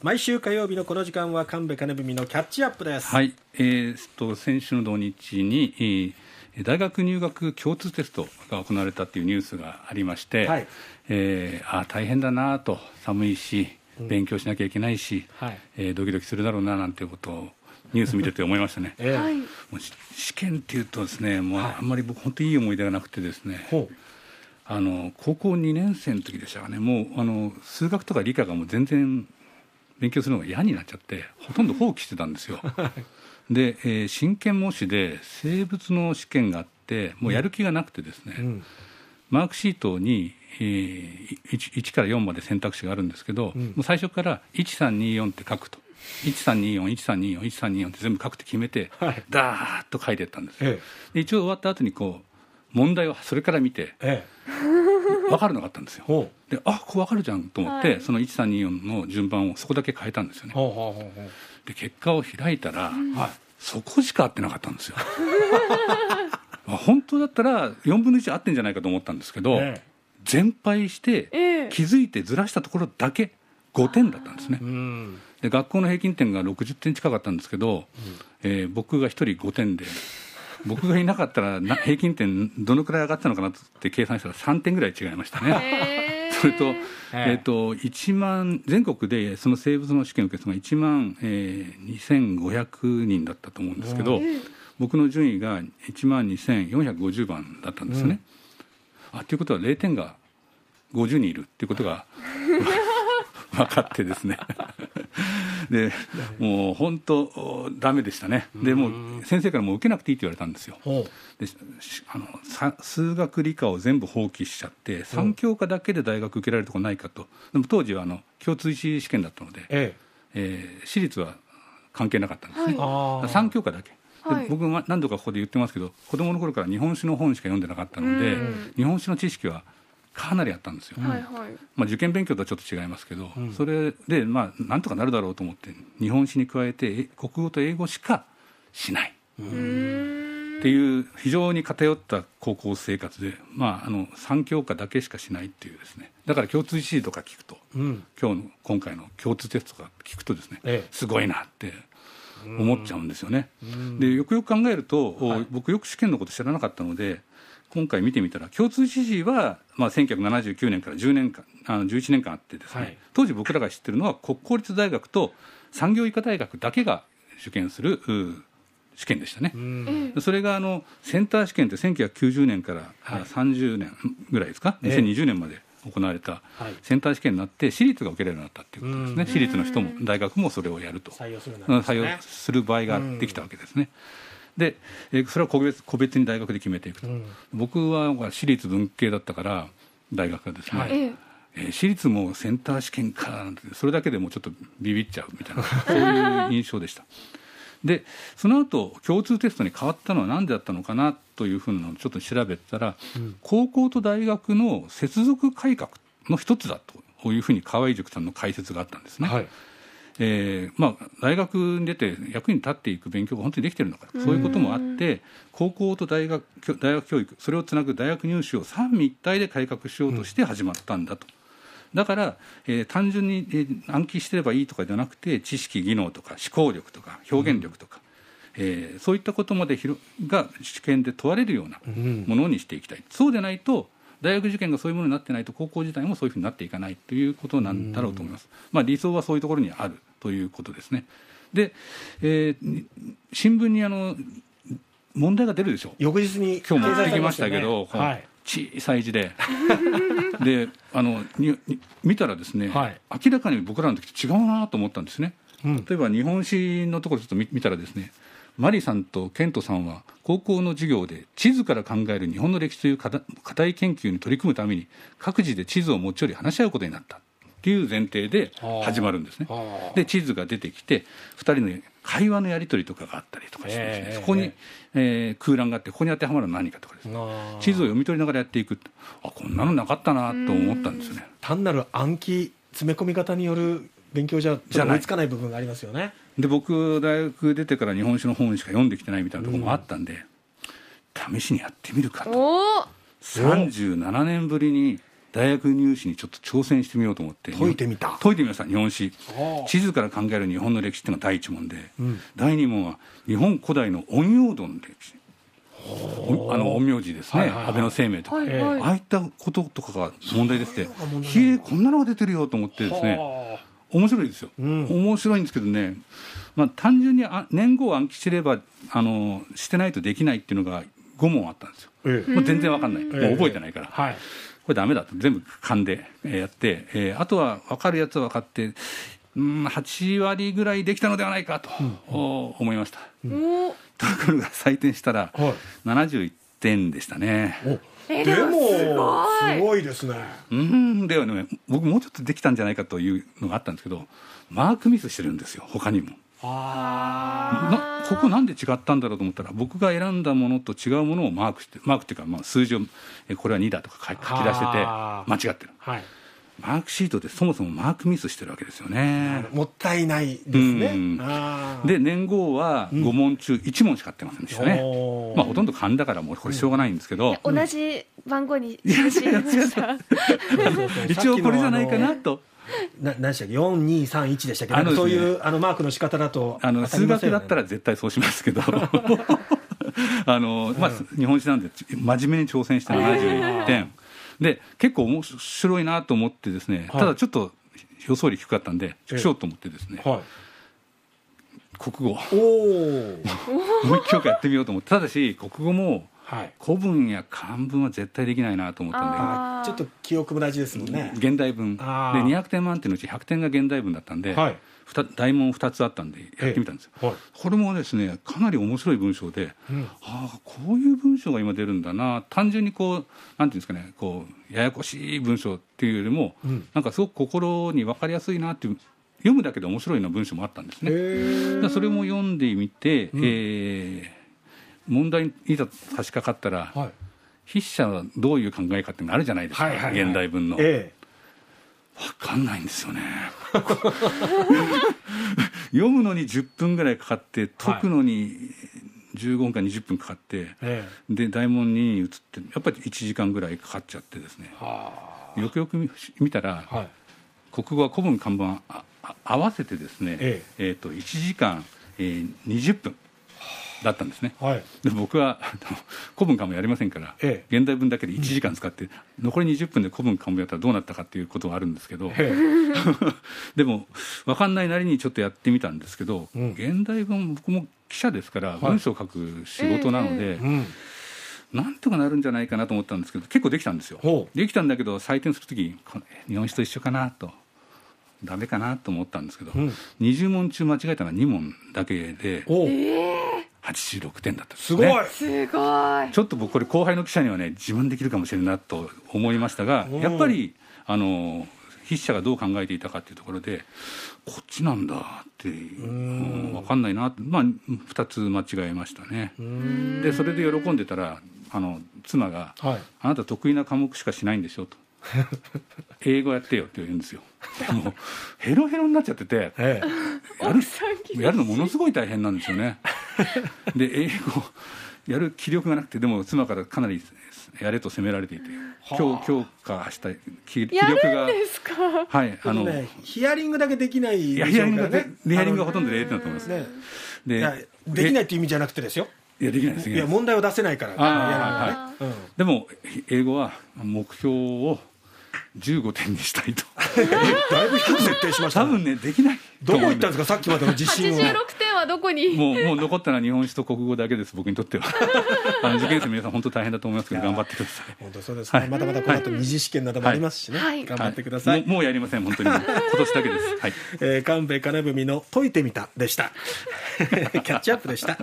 毎週火曜日のこの時間は神戸金文のキャッチアップです。はい、えー、と先週の土日に、えー大学入学共通テストが行われたっていうニュースがありまして、はい。えーあー大変だなと。寒いし勉強しなきゃいけないし、はい。えードキドキするだろうななんていうことをニュース見てて思いましたね。ええ。はい。もうし試験っていうとですねもうはい。あんまり僕本当にいい思い出がなくてですね、ほう。あの高校2年生の時でしたかね。もうあの数学とか理科がもう全然勉強するのが嫌になっちゃってほとんど放棄してたんですよ。で、えー真剣模試で生物の試験があってもうやる気がなくてですね、うん。マークシートに、えー 1, 1から4まで選択肢があるんですけど、うん。もう最初から1324って書くと。13241324 1324って全部書くって決めて、はい。ダーッと書いていったんですよ。え。で一応終わった後にこう問題をそれから見てええ分かるのがあったんですよ。であこう分かるじゃんと思って、はい。その1324の順番をそこだけ変えたんですよね。で結果を開いたら、うはい。そこしか合ってなかったんですよ。まあ本当だったら4分の1合ってんじゃないかと思ったんですけど、え。全敗してええ。気づいてずらしたところだけ5点だったんですね。で学校の平均点が60点近かったんですけど、えー僕が1人5点で僕がいなかったらな平均点どのくらい上がったのかなって計算したら3点ぐらい違いましたね。えー。それと,、ええ。えー、と1万全国でその生物の試験を受けたのが1万、えー2500人だったと思うんですけど、うん。僕の順位が1万2450番だったんですよね。あということは0点が50人いるっていうことが 分かってですね でもう本当ダメでしたね。でもう先生からもう受けなくていいって言われたんですよ。ほでしあのさ数学理科を全部放棄しちゃって3教科だけで大学受けられるとこないかと。でも当時はあの共通一次試験だったのでう、え。えー私立は関係なかったんですね、えああ3教科だけ、ではい。僕は何度かここで言ってますけど子供の頃から日本史の本しか読んでなかったので、うん。日本史の知識はかなりあったんですよ、はいはい。まあ、受験勉強とはちょっと違いますけど、うん。それでまあなんとかなるだろうと思って日本史に加えてえ国語と英語しかしない。っていう非常に偏った高校生活で、まあ、あの3教科だけしかしないっていうですね。だから共通一次とか聞くとうん。今日の今回の共通テストとか聞くとですね、ええ。すごいなって思っちゃうんですよね。うん。でよくよく考えると、はい。僕よく試験のこと知らなかったので今回見てみたら共通一次は、まあ、1979年から10年間あの11年間あってですね、はい。当時僕らが知ってるのは国公立大学と産業医科大学だけが受験するう試験でしたね。うん。それがあのセンター試験って1990年からはい。あ30年ぐらいですか、ええ。2020年まで行われたはい。センター試験になって私立が受けられるようになったっていうことですね、うん。私立の人も大学もそれをやると。採用するね。用する場合ができたわけですね。で、えーそれは個別個別に大学で決めていくと、うん。僕は私立文系だったから大学がですね、はい。ええ。えー私立もセンター試験かなんてそれだけでもうちょっとビビっちゃうみたいなそういう印象でしたでその後共通テストに変わったのは何でだったのかなというふうなのをちょっと調べたら、うん。高校と大学の接続改革の一つだというふうに河合塾さんの解説があったんですね、はい。えーまあ、大学に出て役に立っていく勉強が本当にできてるのかそういうこともあって高校と大学大学教育それをつなぐ大学入試を三位一体で改革しようとして始まったんだと。だから、えー単純に、えー暗記してればいいとかじゃなくて知識技能とか思考力とか表現力とか、えーそういったことまで広が試験で問われるようなうん。ものにしていきたい、そうでないと大学受験がそういうものになってないと高校自体もそういうふうになっていかないということなんだろうと思います、まあ、理想はそういうところにあるということですね。で、えー新聞にあの問題が出るでしょ翌日に今日持ってきましたけど、はい。小さい字で。であのにに見たらですね、はい。明らかに僕らの時と違うなと思ったんですね。うん例えば日本史のところちょっと見見たらですねマリさんとケントさんは高校の授業で地図から考える日本の歴史という課題研究に取り組むために各自で地図を持ち寄り話し合うことになった。っていう前提で始まるんですね。で地図が出てきて2人の会話のやり取りとかがあったりとかしてですね、ええそこに、えー空欄があってここに当てはまるのは何かとかですね。地図を読み取りながらやっていく。あこんなのなかったなと思ったんですよね。単なる暗記詰め込み方による勉強じゃちょっじゃない。と追いつかない部分がありますよね。で僕大学出てから日本史の本しか読んできてないみたいなところもあったんで、試しにやってみるかと。おお。37年ぶりに大学入試にちょっと挑戦してみようと思って。解いてみた。解いてみました日本史。地図から考える日本の歴史っていうのが第一問で、ん。第二問は日本古代の陰陽道の歴史。おあの陰陽師ですね、はいはいはい。安倍の生命とか、はいええはい。ああいったこととかが問題でしてそういうのが問題ひえこんなのが出てるよと思ってですねは面白いですよ、うん。面白いんですけどね、まあ、単純にあ年号を暗記してればあのしてないとできないっていうのが5問あったんですよ、あええ。もう全然わかんない、もう覚えてないから、はい。これダメだと。全部勘でえーやって、えーあとは分かるやつは分かってうん8割ぐらいできたのではないかと、お思いました。おところが採点したらはい。71点でしたね。でもすごい。すごいですね。うんではね僕もうちょっとできたんじゃないかというのがあったんですけどマークミスしてるんですよ他にも。あなここなんで違ったんだろうと思ったら僕が選んだものと違うものをマークしてマークっていうか、まあ、数字をえこれは2だとか書き書き出してて間違ってる。あはいマークシートでそもそもマークミスしてるわけですよね。もったいないですね。うん。で年号は5問中1問しか合ってませんでしたね、おー。まあ、ほとんど勘だからもうこれしょうがないんですけど、同じ番号にしました。一応これじゃないかなと。な何でしたっけ？4231でしたっけ？ね。そういうあのマークの仕方だとあの数学だったら絶対そうしますけど。あの、まあ、日本史なんで真面目に挑戦して71点で結構面白いなと思ってですね、はい。ただちょっと予想より低かったんでええ。しようと思ってですね、はい。国語。おおもう一教科やってみようと思って。ただし国語もはい古文や漢文は絶対できないなと思ったんで。あー。あちょっと記憶も大事ですもんね。現代文。であー。200点満点のうち100点が現代文だったんで、はい。ふた大問2つあったんでやってみたんですよ、はい。これもですねかなり面白い文章で、うん。ああこういう文章が今出るんだな単純にこうなんていうんですかねこうややこしい文章っていうよりも、うん。なんかすごく心に分かりやすいなっていう読むだけで面白いような文章もあったんですね。それも読んでみて、うん。えー問題にいざ差し掛かったら、はい。筆者はどういう考えかってあるじゃないですか、はいはいはい。現代文の。え分かんないんですよね。読むのに10分ぐらいかかって解くのに15分か20分かかって、ええ。で大門に移ってやっぱり1時間ぐらいかかっちゃってですね。えはよくよく見見たら、あはい。国語は古文漢文ああ合わせてですね、ええ。ーと1時間、えー20分だったんですね。はい。で僕はあの古文漢文やりませんから、え現代文だけで1時間使って、残り20分で古文漢文やったらどうなったかっていうことはあるんですけど、え でも分かんないなりにちょっとやってみたんですけど、うん。現代文僕も記者ですからい。文章を書く仕事なので、えうんなんとかなるんじゃないかなと思ったんですけど結構できたんですよ。できたんだけど採点するときにこ日本史と一緒かなとダメかなと思ったんですけど、うん。20問中間違えたのは2問だけで86点だったんですすごい、ねすごい。ちょっと僕これ後輩の記者にはね自慢できるかもしれないなと思いましたがうん。やっぱりあの筆者がどう考えていたかっていうところでこっちなんだってうん分かんないなってまあ2つ間違えましたね。うん。でそれで喜んでたらあの妻がはい「あなた得意な科目しかしないんでしょ」と「英語やってよ」って言うんですよ。もうヘロヘロになっちゃっててえやるやるのものすごい大変なんですよね。で英語やる気力がなくてでも妻からかなりやれと責められていて今日強化した気気や力がるんですか？はいえあの、ねヒアリングだけできないいやでしょうからね。ヒアリングがほとんど0点だと思います。ね。でできないっていう意味じゃなくてですよ。いやできないです。いや問題を出せないからあやるのねでも英語は目標を15点にしたいと。うんだいぶ低く設定しましたね。多分ねできない。どこ行ったんですか？さっきまでの自信を。86点はどこに？もうもう残ったのは日本史と国語だけです僕にとっては。あの受験生皆さん本当大変だと思いますけど頑張ってください。本当そうですね、はい。まだまだこの後二次試験などもありますしね、はい。頑張ってください、もうもうやりません本当に。今年だけです。はい。えー、神戸金文の解いてみたでした。キャッチアップでした